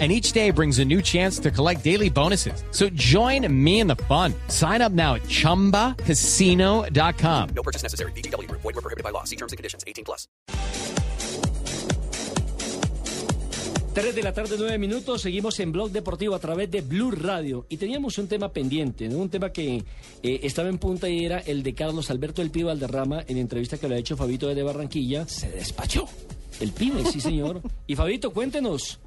and each day brings a new chance to collect daily bonuses. So join me in the fun. Sign up now at ChumbaCasino.com. No purchase necessary. BGW. Void were prohibited by law. See terms and conditions. 18 plus. 3 de la tarde, 9 minutos, seguimos en Blog Deportivo a través de Blue Radio y teníamos un tema pendiente, ¿no? un tema que eh, estaba en punta y era el de Carlos Alberto del Pibe Valderrama en entrevista que le ha hecho Fabito de Barranquilla. Se despachó. El Pibe, sí señor. y Fabito, cuéntenos,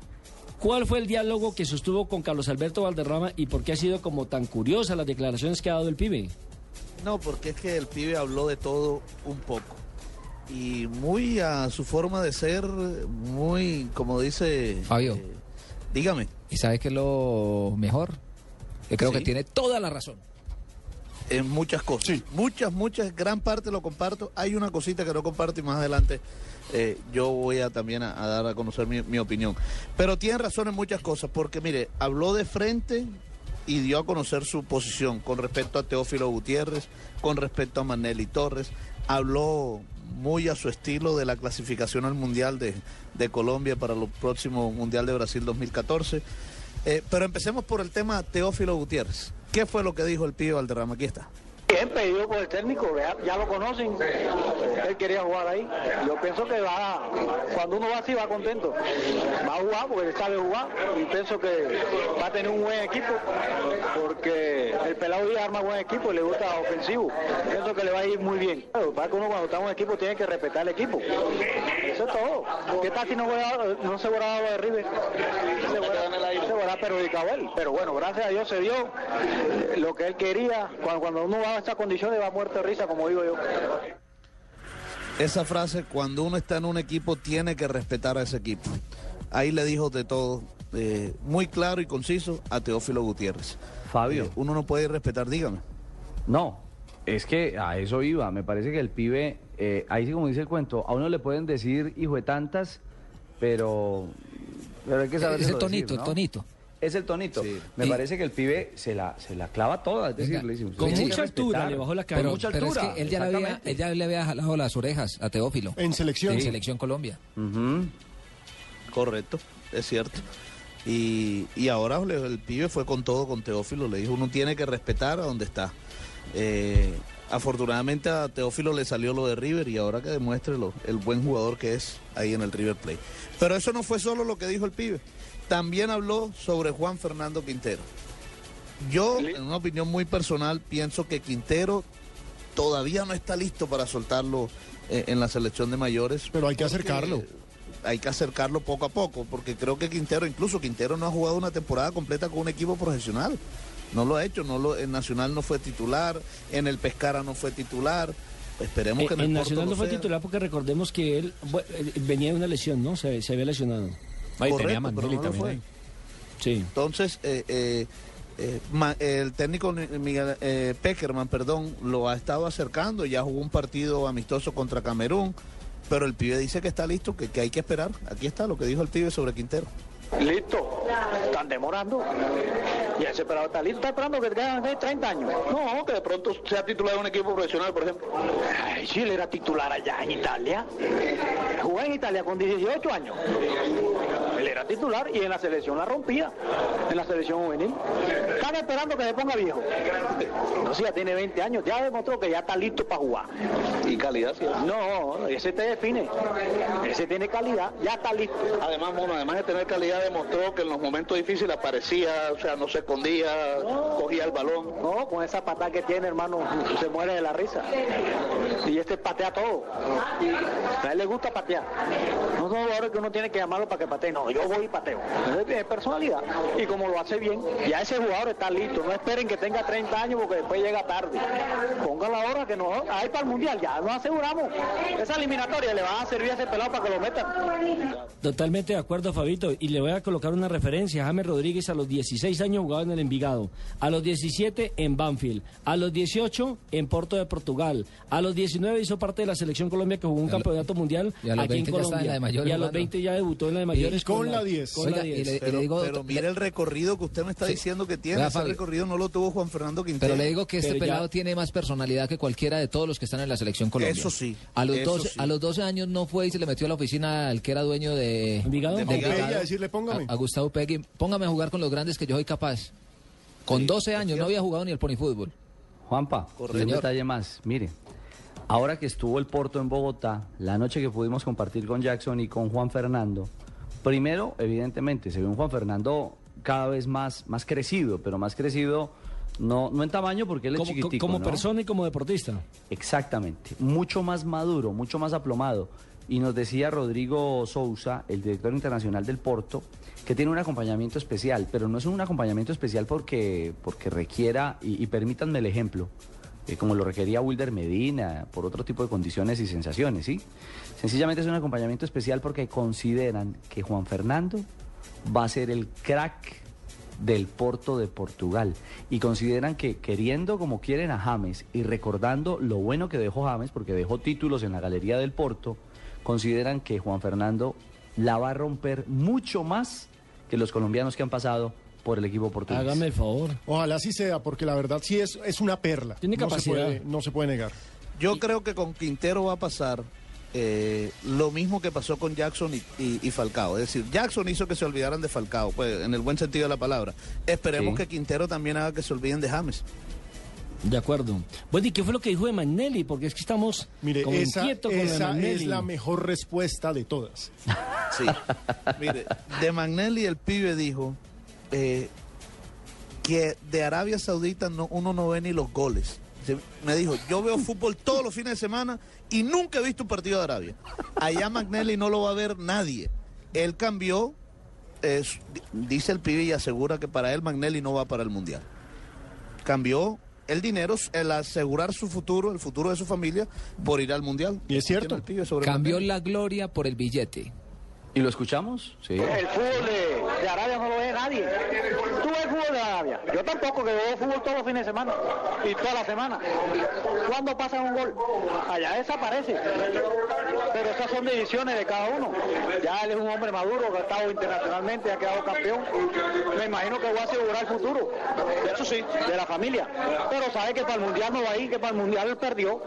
¿Cuál fue el diálogo que sostuvo con Carlos Alberto Valderrama y por qué ha sido como tan curiosa las declaraciones que ha dado el pibe? No, porque es que el pibe habló de todo un poco. Y muy a su forma de ser, muy, como dice... Fabio. eh, dígame. ¿Y sabes qué es lo mejor? Que creo Sí. que tiene toda la razón. En muchas cosas. Muchas, muchas, gran parte lo comparto. Hay una cosita que no comparto y más adelante eh, yo voy a también a, a dar a conocer mi, mi opinión. Pero tiene razón en muchas cosas, porque mire, habló de frente y dio a conocer su posición con respecto a Teófilo Gutiérrez, con respecto a Manelli Torres. Habló muy a su estilo de la clasificación al Mundial de, de Colombia para el próximo Mundial de Brasil 2014. Eh, pero empecemos por el tema Teófilo Gutiérrez. ¿Qué fue lo que dijo el pibe Valderrama? Aquí está. Bien pedido por el técnico, ya, lo conocen. Él quería jugar ahí. Yo pienso que va, cuando uno va así va contento. Va a jugar porque él sabe jugar y pienso que va a tener un buen equipo porque el pelado Díaz arma buen equipo y le gusta ofensivo. Pienso que le va a ir muy bien. Para que uno cuando está un equipo tiene que respetar el equipo. Eso es todo. ¿Qué tal si no, se lo de River? Hubiera perjudicado él. Pero bueno, gracias a Dios se dio eh, lo que él quería. Cuando, cuando uno va a estas condiciones va muerto de risa, como digo yo. Esa frase, cuando uno está en un equipo, tiene que respetar a ese equipo. Ahí le dijo de todo, eh, muy claro y conciso, a Teófilo Gutiérrez. Fabio. Eh, uno no puede respetar, dígame. No, es que a eso iba. Me parece que el pibe, eh, ahí sí como dice el cuento, a uno le pueden decir hijo de tantas, pero, pero hay que saber. Es el tonito, el tonito. Es el tonito. Sí. Me Y- parece que el pibe se la, se la clava toda. Es decir, Venga, le Con mucha altura le bajó la cara. Con Pero, mucha pero es altura. que él ya, le había, exactamente. él ya le había jalado las orejas a Teófilo. En selección. En Selección Colombia. Correcto, es cierto. Y, y ahora el pibe fue con todo con Teófilo, le dijo, uno tiene que respetar a donde está. Eh, afortunadamente a Teófilo le salió lo de River y ahora que demuestre lo- el buen jugador que es ahí en el River Plate. Pero eso no fue solo lo que dijo el pibe, también habló sobre Juan Fernando Quintero. Yo, en una opinión muy personal, pienso que Quintero todavía no está listo para soltarlo eh, en la selección de mayores. Pero hay que acercarlo. Hay que acercarlo poco a poco, porque creo que Quintero, incluso Quintero no ha jugado una temporada completa con un equipo profesional. No lo ha hecho, no lo, en Nacional no fue titular, en el Pescara no fue titular. Esperemos Eh, que en, Nacional Porto no fue sea. titular porque recordemos que él eh, venía de una lesión, ¿no? Se, se había lesionado. Correcto, pero no lo fue. Sí. Entonces, eh, eh, eh, ma- el técnico ni- Miguel eh, Peckerman, perdón, lo ha estado acercando, ya jugó un partido amistoso contra Camerún, pero el pibe dice que está listo, que, que hay que esperar. Aquí está lo que dijo el pibe sobre Quintero. Listo. Están demorando. Y ese pelado está listo. Está esperando que tengan eh, 30 años. No, que de pronto sea titular de un equipo profesional, por ejemplo. Ay, sí, él era titular allá en Italia. Jugó en Italia con 18 años. Era titular y en la selección la rompía. En la selección juvenil. Están esperando que se ponga viejo. No, si ya tiene 20 años. Ya demostró que ya está listo para jugar. Y calidad, sí. No, ese te define. Ese tiene calidad. Ya está listo. Además, Mono, además de tener calidad, demostró que en los momentos difíciles aparecía, o sea, no se escondía, cogía el balón. No, con esa patada que tiene, hermano, se muere de la risa. Y este patea todo. A él le gusta patear patear. No son jugadores que uno tiene que llamarlo para que patee, no, yo voy y pateo. Es personalidad. Y como lo hace bien, ya ese jugador está listo. No esperen que tenga 30 años porque después llega tarde. Pongan la hora que no hay para el mundial, ya nos aseguramos. Esa eliminatoria le va a servir a ese pelado para que lo metan. Totalmente de acuerdo, Fabito. Y le voy a colocar una referencia. James Rodríguez a los 16 años jugaba en el Envigado. A los 17 en Banfield. A los 18 en Porto de Portugal. A los 19 hizo parte de la selección Colombia que jugó un campeonato mundial y a los aquí en 20 ya estaba en Colombia. y a los jugando. 20 ya debutó en la de mayores. con la 10. Con la Oiga, y 10. le- y Pero, le digo- pero mire el recorrido que usted me está diciendo que tiene. Vea, Ese Fabio. recorrido no lo tuvo Juan Fernando Quintero. Pero le digo que este ya- pelado tiene más personalidad que cualquiera de todos los que están en la selección Colombia. Eso sí, A los, eso 12, sí. a los 12 años no fue y se le metió a la oficina al que era dueño de... Envigado. De Envigado. Decirle, póngame. A, a Gustavo Pegui. Póngame a jugar con los grandes que yo soy capaz. Con 12 años no había jugado ni el ponifútbol. Juanpa, Correcto. un detalle más. Mire, ahora que estuvo el Porto en Bogotá, la noche que pudimos compartir con Jackson y con Juan Fernando, primero, evidentemente, se ve un Juan Fernando cada vez más, más crecido, pero más crecido no, no en tamaño porque él es Como, chiquitico, como ¿no? persona y como deportista. Exactamente, mucho más maduro, mucho más aplomado. Y nos decía Rodrigo Sousa, el director internacional del Porto, que tiene un acompañamiento especial, pero no es un acompañamiento especial porque, porque requiera, y, y permítanme el ejemplo, eh, como lo requería Wilder Medina, por otro tipo de condiciones y sensaciones, ¿sí? Sencillamente es un acompañamiento especial porque consideran que Juan Fernando va a ser el crack del Porto de Portugal y consideran que queriendo como quieren a James y recordando lo bueno que dejó James porque dejó títulos en la galería del Porto, consideran que Juan Fernando la va a romper mucho más que los colombianos que han pasado por el equipo portugués. Hágame el favor. Ojalá así sea, porque la verdad sí es, es una perla. Tiene No se capacidad. puede- no se puede negar. Yo creo que con Quintero va a pasar eh, lo mismo que pasó con Jackson y, y- y Falcao. Es decir, Jackson hizo que se olvidaran de Falcao, pues en el buen sentido de la palabra. Esperemos Sí. que Quintero también haga que se olviden de James. De acuerdo. Bueno, ¿y qué fue lo que dijo de Magnelli? Porque es que estamos Mire, como esa, con esa Magnelli. es la mejor respuesta de todas. Sí. Mire, de Magnelli el pibe dijo eh, que de Arabia Saudita no, uno no ve ni los goles. Se- Me dijo, yo veo fútbol todos los fines de semana y nunca he visto un partido de Arabia. Allá Magnelli no lo va a ver nadie. Él cambió, es- dice el pibe y asegura que para él Magnelli no va para el Mundial. Cambió el dinero, el asegurar su futuro, el futuro de su familia, por ir al Mundial. Y es cierto. Tiene el pibe sobre Cambió Magnelli. la gloria por el billete. ¿Y lo escuchamos? Sí. El fútbol de, Arabia no lo ve nadie. Tú ves fútbol de Arabia. Yo tampoco, que veo fútbol todos los fines de semana y toda la semana. ¿Cuándo pasa un gol? Allá desaparece. Pero esas son decisiones de cada uno. Ya él es un hombre maduro, que ha estado internacionalmente, ha quedado campeón. Me imagino que va a asegurar el futuro. Eso sí, de la familia. Pero sabe que para el mundial no va a ir, que para el mundial él perdió.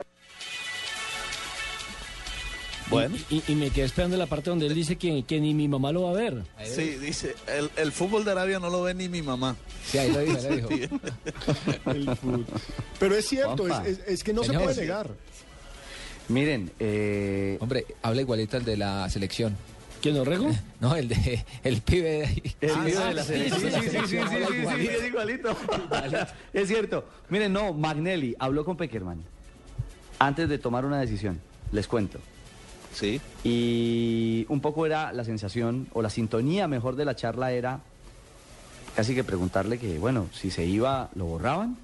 Bueno. Y, y- y me quedé esperando la parte donde él dice que, que ni mi mamá lo va a ver. Sí, dice, el, el fútbol de Arabia no lo ve ni mi mamá. Sí, ahí lo dijo, ahí lo dijo. El fútbol. Pero es cierto, es, Juanpa. es- es que no Señor, se puede negar. Miren, eh, Hombre, habla igualito el de la selección. ¿Quién lo rego? No, el de el pibe de ahí. El Ah, sí, de la selección. sí, Sí, sí, sí, sí, selección, sí, habla sí, sí, igualito. es igualito. Es cierto. Miren, no, Magnelli habló con Peckerman antes de tomar una decisión. Les cuento. Sí. Y un poco era la sensación, o la sintonía mejor de la charla era casi que preguntarle que, bueno, si se iba, ¿lo borraban?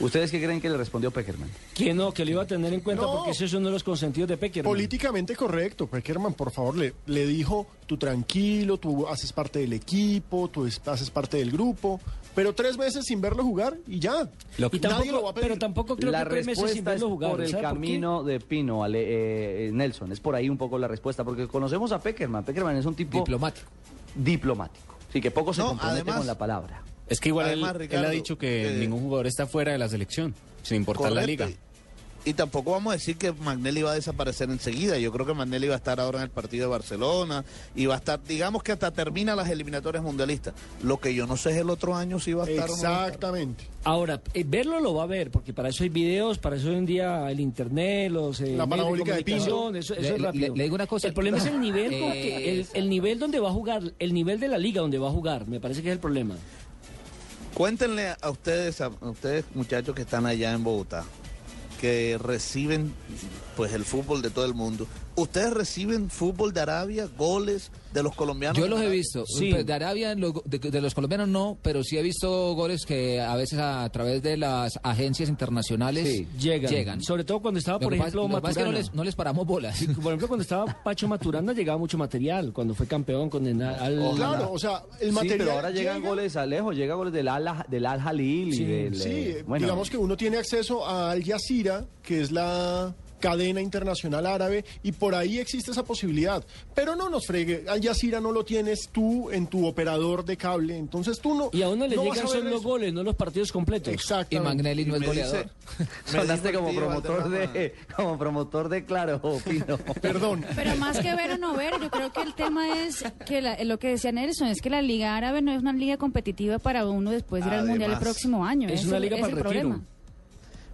¿Ustedes qué creen que le respondió Peckerman? Que no, que lo iba a tener en cuenta No. porque ese es uno de los consentidos de Peckerman. Políticamente correcto. Peckerman, por favor, le, le dijo, tú tranquilo, tú haces parte del equipo, tú es- haces parte del grupo, pero tres meses sin verlo jugar y ya. Lo que- Y Nadie tampoco, lo va a pedir. pero tampoco creo la que tres meses sin respuesta es verlo jugar. por el camino de Pino, Ale- eh, eh, Nelson. Es por ahí un poco la respuesta, porque conocemos a Peckerman. Peckerman es un tipo Diplomático. diplomático. Sí, que poco se No, compromete además- con la palabra. Es que igual él- Además, él, Ricardo, ha dicho que eh, ningún jugador está fuera de la selección, sin importar la liga. Y tampoco vamos a decir que Magnelli va a desaparecer enseguida. Yo creo que Magnelli va a estar ahora en el partido de Barcelona y va a estar, digamos que hasta termina las eliminatorias mundialistas. Lo que yo no sé es el otro año si va a estar o no estar. Exactamente. Ahora, eh, verlo lo va a ver, porque para eso hay videos, para eso hoy en día el internet, los eh, La parabólica de eso, eso Le- es rápido. le- le digo una cosa. El problema es el nivel, con que- el, el nivel donde va a jugar, el nivel de la liga donde va a jugar, me parece que es el problema. Cuéntenle a ustedes, a a ustedes muchachos que están allá en Bogotá. Que reciben pues el fútbol de todo el mundo. ¿Ustedes reciben fútbol de Arabia, goles de los colombianos? Yo los he visto. Pues De Arabia, de, de los colombianos no, pero sí he visto goles que a veces a través de las agencias internacionales Sí, llegan. llegan. Sobre todo cuando estaba, por ejemplo, que no Maturana. les, no les paramos bolas. Por ejemplo, cuando estaba Pacho Maturana llegaba mucho material, cuando fue campeón con el al Claro, o sea, el Sí, material. pero ahora llegan llega- goles a lejos, llega goles del Al, del Al Jalil Sí, y del... Sí, eh, bueno, digamos que uno tiene acceso a Al Jazeera, que es la cadena internacional árabe, y por ahí existe esa posibilidad. Pero no nos fregue, Al Jazeera no lo tienes tú en tu operador de cable, entonces tú no. y a uno le no llegan solo los goles, no los partidos completos. Exacto. Y Magnelli no es goleador. sonaste como promotor de como promotor de Claro, Pino. Perdón. Pero más que ver o no ver, yo creo que el tema es que la- lo que decía Nelson es que la Liga Árabe no es una liga competitiva para uno después de ir al Mundial el próximo año. es Ese- una liga para es el retiro. problema.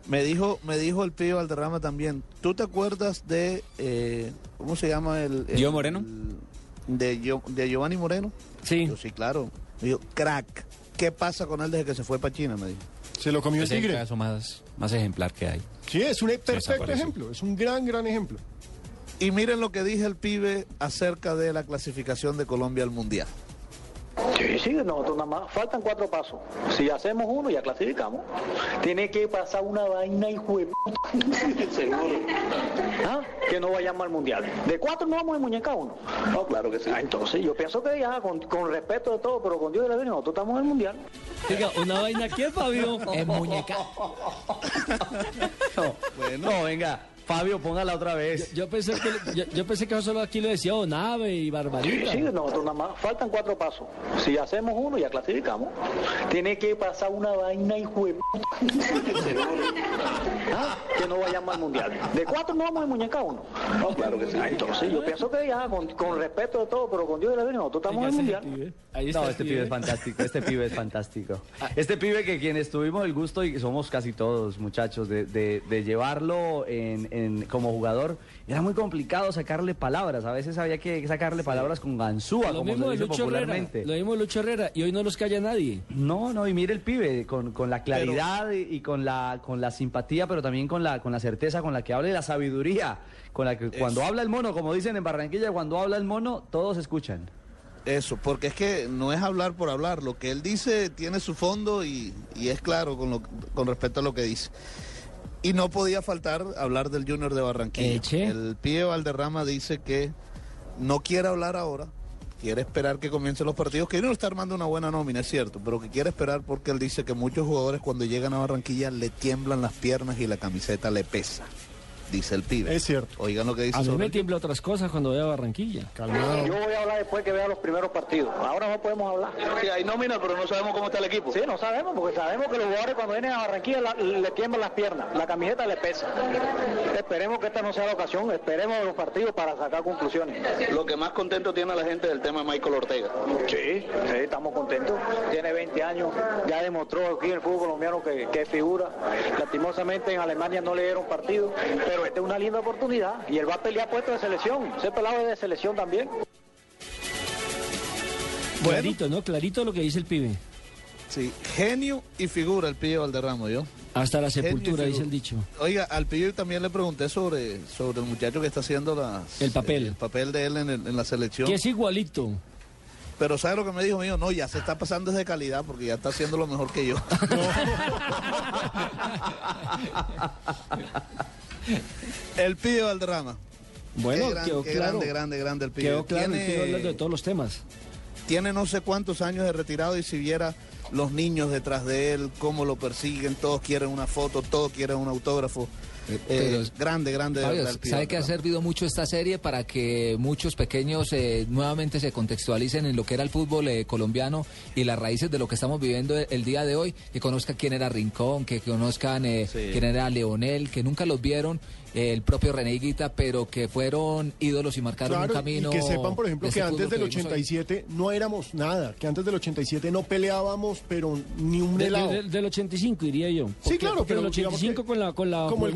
Me dijo, me dijo el pibe Valderrama también. ¿Tú te acuerdas de eh, cómo se llama el, el- ¿Gio Moreno? el- de, de Giovanni Moreno. Sí. Yo sí, claro. Me dijo, crack. ¿Qué pasa con él desde que se fue para China? Me dijo. Se lo comió el Es el tigre. caso más, más ejemplar que hay. Sí, es un perfecto ejemplo, es un gran, gran ejemplo. Y miren lo que dije el pibe acerca de la clasificación de Colombia al mundial. Sí, sí, nosotros nada más, faltan cuatro pasos. Si hacemos uno, ya clasificamos. Tiene que pasar una vaina y Seguro. ¿Ah? Que no vayamos al mundial. De cuatro no vamos a muñeca uno. No, claro que sí. Ah, entonces yo pienso que ya, con, con respeto de todo, pero con Dios y la Virgen, nosotros estamos en el mundial. Diga, una vaina que Fabio. En muñeca. No, no, venga, Fabio, póngala otra vez. Yo pensé que yo, yo pensé que solo aquí lo decía Onave y Barbarita. sí, nosotros nada más, faltan cuatro pasos. Si hacemos uno, ya clasificamos. Tiene que pasar una vaina y Seguro. ¿Ah? No vayamos al mundial. De cuatro no vamos a muñeca uno. No, claro que sí. Ah, entonces yo pienso que ya, con, con respeto de todo, pero con Dios y la Virgen, nosotros estamos en el mundial. Ahí está No, este pibe es fantástico, este pibe es fantástico. Este pibe que quienes tuvimos el gusto, y somos casi todos muchachos, de, de- de llevarlo en, en- como jugador, era muy complicado sacarle palabras. A veces había que sacarle palabras con ganzúa, Lo como mismo se dice Lucho Herrera. popularmente. Lo mismo de Lucho Herrera. Y hoy no los calla nadie. No, no, y mire el pibe, con, con la claridad y, y con la con la simpatía, pero también con la con la certeza con la que habla y la sabiduría, con la que cuando habla el mono, como dicen en Barranquilla, cuando habla el mono, todos escuchan. Eso, porque es que no es hablar por hablar. Lo que él dice tiene su fondo y, y es claro con, lo, con respecto a lo que dice. Y no podía faltar hablar del Junior de Barranquilla. Eche. El pibe Valderrama dice que no quiere hablar ahora, quiere esperar que comiencen los partidos, que no está armando una buena nómina, es cierto, pero que quiere esperar porque él dice que muchos jugadores cuando llegan a Barranquilla le tiemblan las piernas y la camiseta le pesa. Dice el pibe. Es cierto. Oigan lo que dice A mí sobre me tiembla otras cosas cuando voy a Barranquilla. Calmado. Yo voy a hablar después que vea los primeros partidos. Ahora no podemos hablar. Sí, hay nómina, pero no sabemos cómo está el equipo. Sí, no sabemos, porque sabemos que los jugadores cuando vienen a Barranquilla la- le tiemblan las piernas, la camiseta le pesa. Esperemos que esta no sea la ocasión, esperemos los partidos para sacar conclusiones. Lo que más contento tiene a la gente del tema de Michael Ortega. Sí, sí, estamos contentos. Tiene 20 años, ya demostró aquí en el fútbol colombiano que, que figura. Lastimosamente en Alemania no le dieron partido, pero esta es una linda oportunidad y él va a pelear puesto de selección. Ese pelado es de selección también. Clarito, ¿no? Clarito lo que dice el pibe. Sí, genio y figura el pibe Valderrama, ¿yo? Hasta la sepultura, dice el dicho. Oiga, al pibe también le pregunté sobre, sobre el muchacho que está haciendo las- El papel. el, papel de él en, el- en la selección. Que es igualito. Pero ¿sabe lo que me dijo mío? No, ya se está pasando desde calidad porque ya está haciendo lo mejor que yo. el pibe Valderrama. Bueno, Qué gran- quedó qué claro. grande, grande, grande el pibe. Quedó claro Tiene- de todos los temas. tiene no sé cuántos años de retirado y si viera los niños detrás de él, cómo lo persiguen, todos quieren una foto, todos quieren un autógrafo. Eh, pero- grande, grande. de Fabio, verdad, el pibe ¿sabe que ha servido mucho esta serie para que muchos pequeños eh, nuevamente se contextualicen en lo que era el fútbol eh, colombiano y las raíces de lo que estamos viviendo el, el día de hoy? Que conozcan quién era Rincón, que conozcan eh, Sí. quién era Leonel, que nunca los vieron, eh, el propio René Higuita, pero que fueron ídolos y marcaron Claro, un camino. y que sepan, por ejemplo, que antes del que vivimos hoy. 87 no éramos nada, que antes del 87 no peleábamos, pero ni un De- helado. de- del 85 diría yo. Sí, claro, pero del digamos 85 que con la con la como el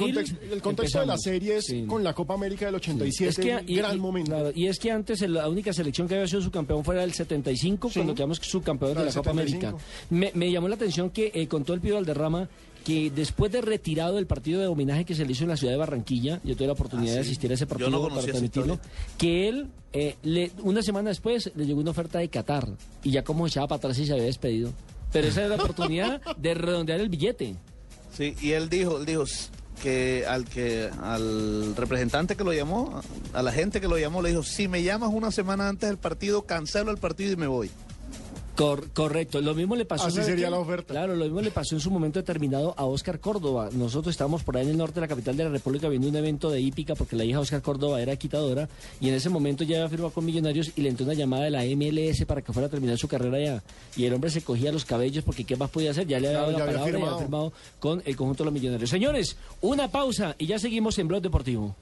el contexto de la serie es Sí. con la Copa América del 87, Es que, y, gran y- momento. claro, y es que antes el- la única selección que había sido subcampeón fuera el 75, Sí. cuando quedamos subcampeones La de la del Copa 75. América. Me, me llamó la atención que eh, con todo el pido Valderrama que después de retirado del partido de homenaje que se le hizo en la ciudad de Barranquilla, yo tuve la oportunidad Ah, de asistir a ese partido no para transmitirlo, que él, eh, le- una semana después, le llegó una oferta de Qatar y ya como echaba para atrás y se había despedido. Pero esa era la oportunidad de redondear el billete. Sí, y él dijo, él dijo que al que al representante que lo llamó, a la gente que lo llamó, le dijo, si me llamas una semana antes del partido, cancelo el partido y me voy. Cor- correcto, lo mismo le pasó. Así ¿sabe sería la oferta. Claro, lo mismo le pasó en su momento determinado a Oscar Córdoba. Nosotros estábamos por ahí en el norte de la capital de la República viendo un evento de hípica porque la hija de Oscar Córdoba era quitadora y en ese momento ya había firmado con Millonarios y le entró una llamada de la MLS para que fuera a terminar su carrera allá. Y el hombre se cogía los cabellos porque ¿qué más podía hacer? Ya le había Claro, dado la había palabra y había firmado con el conjunto de los Millonarios. Señores, una pausa y ya seguimos en Blog Deportivo.